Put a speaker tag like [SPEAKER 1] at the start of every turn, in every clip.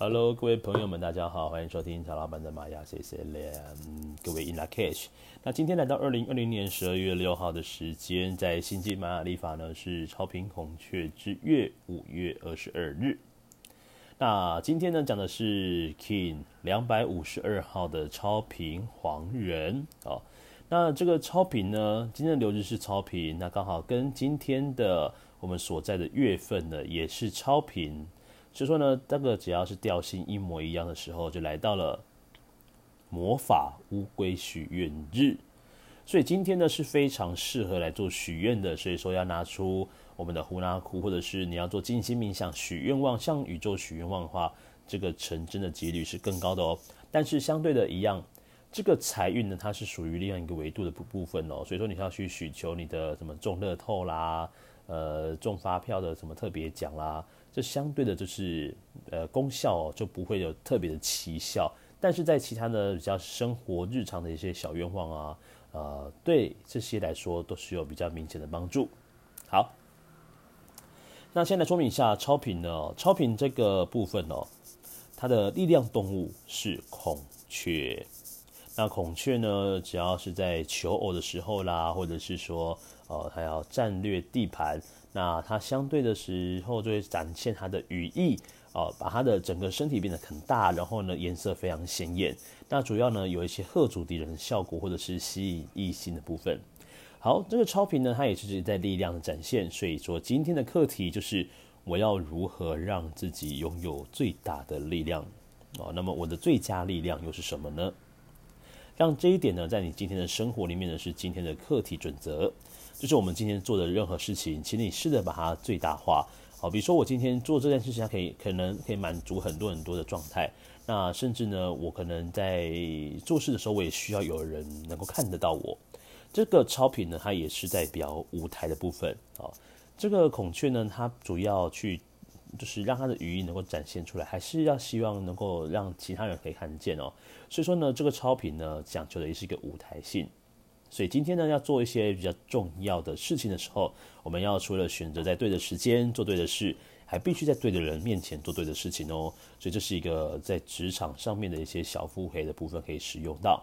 [SPEAKER 1] Hello，各位朋友们，大家好，欢迎收听曹老板的玛雅 C C L。各位 In Lak'ech，那今天来到二零二零年十二月六号的时间，在新际玛雅历法呢是超频孔雀之月五月二十二日。那今天呢讲的是 King 两百五十二号的超频黄人哦。那这个超频呢，今天的流日是超频，那刚好跟今天的我们所在的月份呢也是超频。所以说呢，这个只要是调性一模一样的时候，就来到了魔法乌龟许愿日。所以今天呢是非常适合来做许愿的。所以说要拿出我们的胡拉库，或者是你要做静心冥想许愿望，向宇宙许愿望的话，这个成真的几率是更高的哦。但是相对的一样，这个财运呢，它是属于另外一个维度的部部分哦。所以说你要去许求你的什么中乐透啦，呃，中发票的什么特别奖啦。这相对的，就是呃功效哦，就不会有特别的奇效，但是在其他的比较生活日常的一些小愿望啊，呃，对这些来说都是有比较明显的帮助。好，那先来说明一下超频呢，超频这个部分哦，它的力量动物是孔雀。那孔雀呢，只要是在求偶的时候啦，或者是说，呃，它要战略地盘。那它相对的时候就会展现它的羽翼，哦，把它的整个身体变得很大，然后呢颜色非常鲜艳。那主要呢有一些吓阻敌人的效果，或者是吸引异性的部分。好，这个超频呢它也是在力量的展现，所以说今天的课题就是我要如何让自己拥有最大的力量哦。那么我的最佳力量又是什么呢？让这一点呢在你今天的生活里面呢是今天的课题准则。就是我们今天做的任何事情，请你试着把它最大化。好，比如说我今天做这件事情，它可以可能可以满足很多很多的状态。那甚至呢，我可能在做事的时候，我也需要有人能够看得到我。这个超频呢，它也是代表舞台的部分。啊，这个孔雀呢，它主要去就是让它的羽翼能够展现出来，还是要希望能够让其他人可以看见哦。所以说呢，这个超频呢，讲究的也是一个舞台性。所以今天呢，要做一些比较重要的事情的时候，我们要除了选择在对的时间做对的事，还必须在对的人面前做对的事情哦。所以这是一个在职场上面的一些小腹黑的部分可以使用到。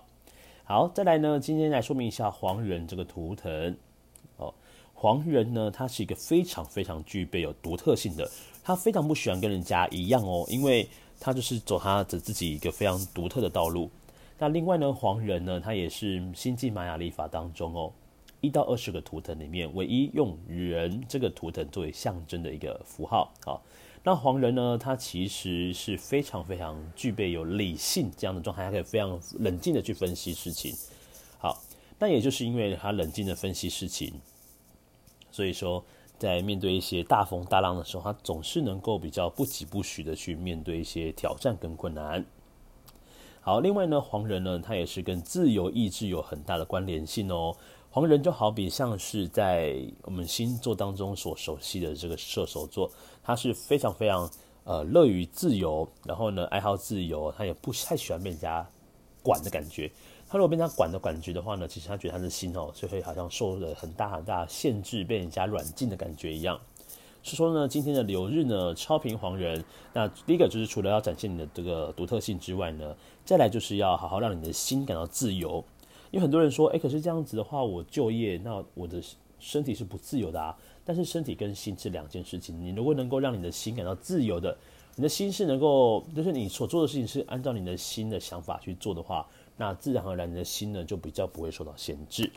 [SPEAKER 1] 好，再来呢，今天来说明一下黄人这个图腾哦。黄人呢，他是一个非常非常具备有独特性的，他非常不喜欢跟人家一样哦，因为他就是走他的自己一个非常独特的道路。那另外呢，黄人呢，他也是星际玛雅历法当中哦，一到二十个图腾里面唯一用人这个图腾作为象征的一个符号。好，那黄人呢，他其实是非常非常具备有理性这样的状态，他可以非常冷静的去分析事情。好，那也就是因为他冷静的分析事情，所以说在面对一些大风大浪的时候，他总是能够比较不疾不徐的去面对一些挑战跟困难。好，另外呢，黄人呢，他也是跟自由意志有很大的关联性哦。黄人就好比像是在我们星座当中所熟悉的这个射手座，他是非常非常呃乐于自由，然后呢爱好自由，他也不太喜欢被人家管的感觉。他如果被人家管的感觉的话呢，其实他觉得他的心哦，就会好像受了很大很大限制，被人家软禁的感觉一样。是说呢，今天的流日呢，超频黄人，那第一个就是除了要展现你的这个独特性之外呢，再来就是要好好让你的心感到自由。因为很多人说，哎，可是这样子的话，我就业，那我的身体是不自由的啊。但是身体跟心是两件事情，你如果能够让你的心感到自由的，你的心是能够，就是你所做的事情是按照你的心的想法去做的话，那自然而然你的心呢就比较不会受到限制。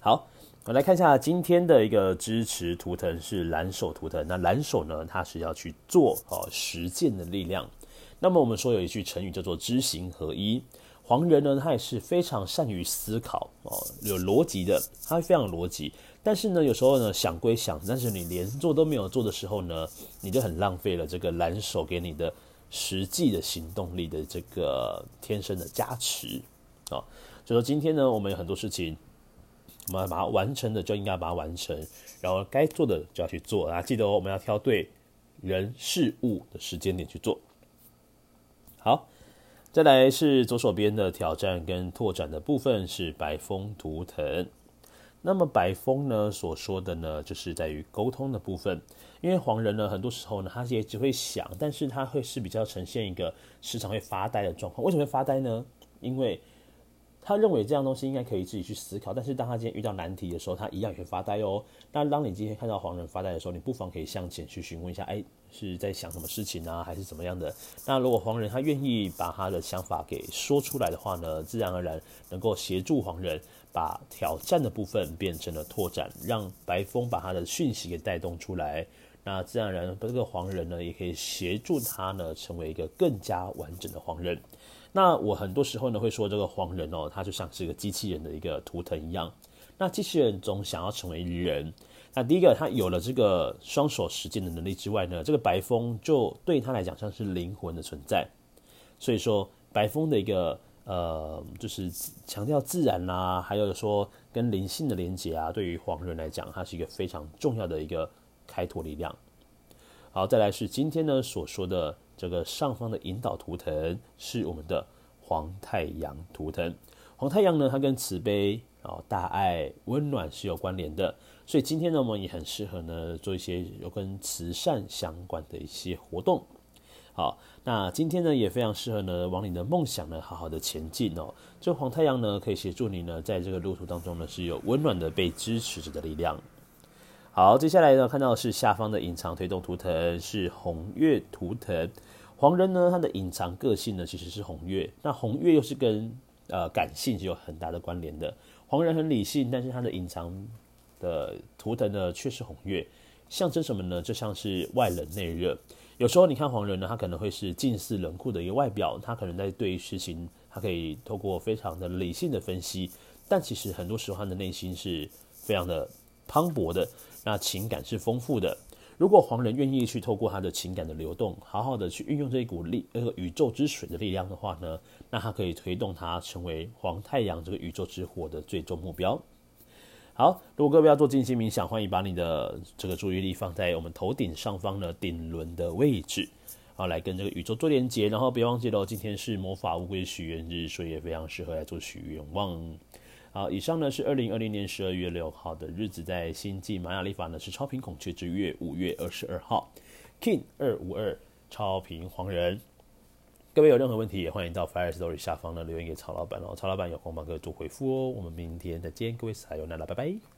[SPEAKER 1] 好。我来看一下今天的一个支持图腾是蓝手图腾。那蓝手呢，它是要去做哦实践的力量。那么我们说有一句成语叫做知行合一。黄人呢，他也是非常善于思考哦，有逻辑的，他非常逻辑。但是呢，有时候呢想归想，但是你连做都没有做的时候呢，你就很浪费了这个蓝手给你的实际的行动力的这个天生的加持啊。就说今天呢，我们有很多事情。我们要把它完成的就应该把它完成，然后该做的就要去做啊！记得哦，我们要挑对人事物的时间点去做。好，再来是左手边的挑战跟拓展的部分是白风图腾。那么白风呢所说的呢，就是在于沟通的部分。因为黄人呢，很多时候呢，他也只会想，但是他会是比较呈现一个时常会发呆的状况。为什么会发呆呢？因为他认为这样东西应该可以自己去思考，但是当他今天遇到难题的时候，他一样也会发呆哦。那当你今天看到黄人发呆的时候，你不妨可以向前去询问一下，哎，是在想什么事情啊，还是怎么样的？那如果黄人他愿意把他的想法给说出来的话呢，自然而然能够协助黄人把挑战的部分变成了拓展，让白风把他的讯息给带动出来。那自然而然，这个黄人呢，也可以协助他呢，成为一个更加完整的黄人。那我很多时候呢会说，这个黄人哦，他就像是一个机器人的一个图腾一样。那机器人总想要成为人，那第一个他有了这个双手实践的能力之外呢，这个白风就对他来讲像是灵魂的存在。所以说，白风的一个呃，就是强调自然啦、啊，还有说跟灵性的连接啊，对于黄人来讲，它是一个非常重要的一个开拓力量。好，再来是今天呢所说的。这个上方的引导图腾是我们的黄太阳图腾。黄太阳呢，它跟慈悲啊、大爱、温暖是有关联的。所以今天呢，我们也很适合呢做一些有跟慈善相关的一些活动。好，那今天呢也非常适合呢往你的梦想呢好好的前进哦。这黄太阳呢可以协助你呢在这个路途当中呢是有温暖的被支持着的力量。好，接下来呢看到的是下方的隐藏推动图腾是红月图腾。黄人呢，他的隐藏个性呢，其实是红月。那红月又是跟呃感性是有很大的关联的。黄人很理性，但是他的隐藏的图腾呢，却是红月，象征什么呢？就像是外冷内热。有时候你看黄人呢，他可能会是近似冷酷的一个外表，他可能在对于事情，他可以透过非常的理性的分析，但其实很多时候他的内心是非常的磅礴的，那情感是丰富的。如果黄人愿意去透过他的情感的流动，好好的去运用这一股力，那个宇宙之水的力量的话呢，那他可以推动他成为黄太阳这个宇宙之火的最终目标。好，如果各位要做静心冥想，欢迎把你的这个注意力放在我们头顶上方的顶轮的位置，好，来跟这个宇宙做连接。然后别忘记了，今天是魔法乌龟许愿日，所以也非常适合来做许愿望。好，以上呢是二零二零年十二月六号的日子，在星际玛雅历法呢是超频孔雀之月五月二十二号，King 二五二超频黄人。各位有任何问题，也欢迎到 Fire Story 下方呢留言给曹老板哦，曹老板有空帮各位做回复哦。我们明天再见，各位撒油那拉，拜拜。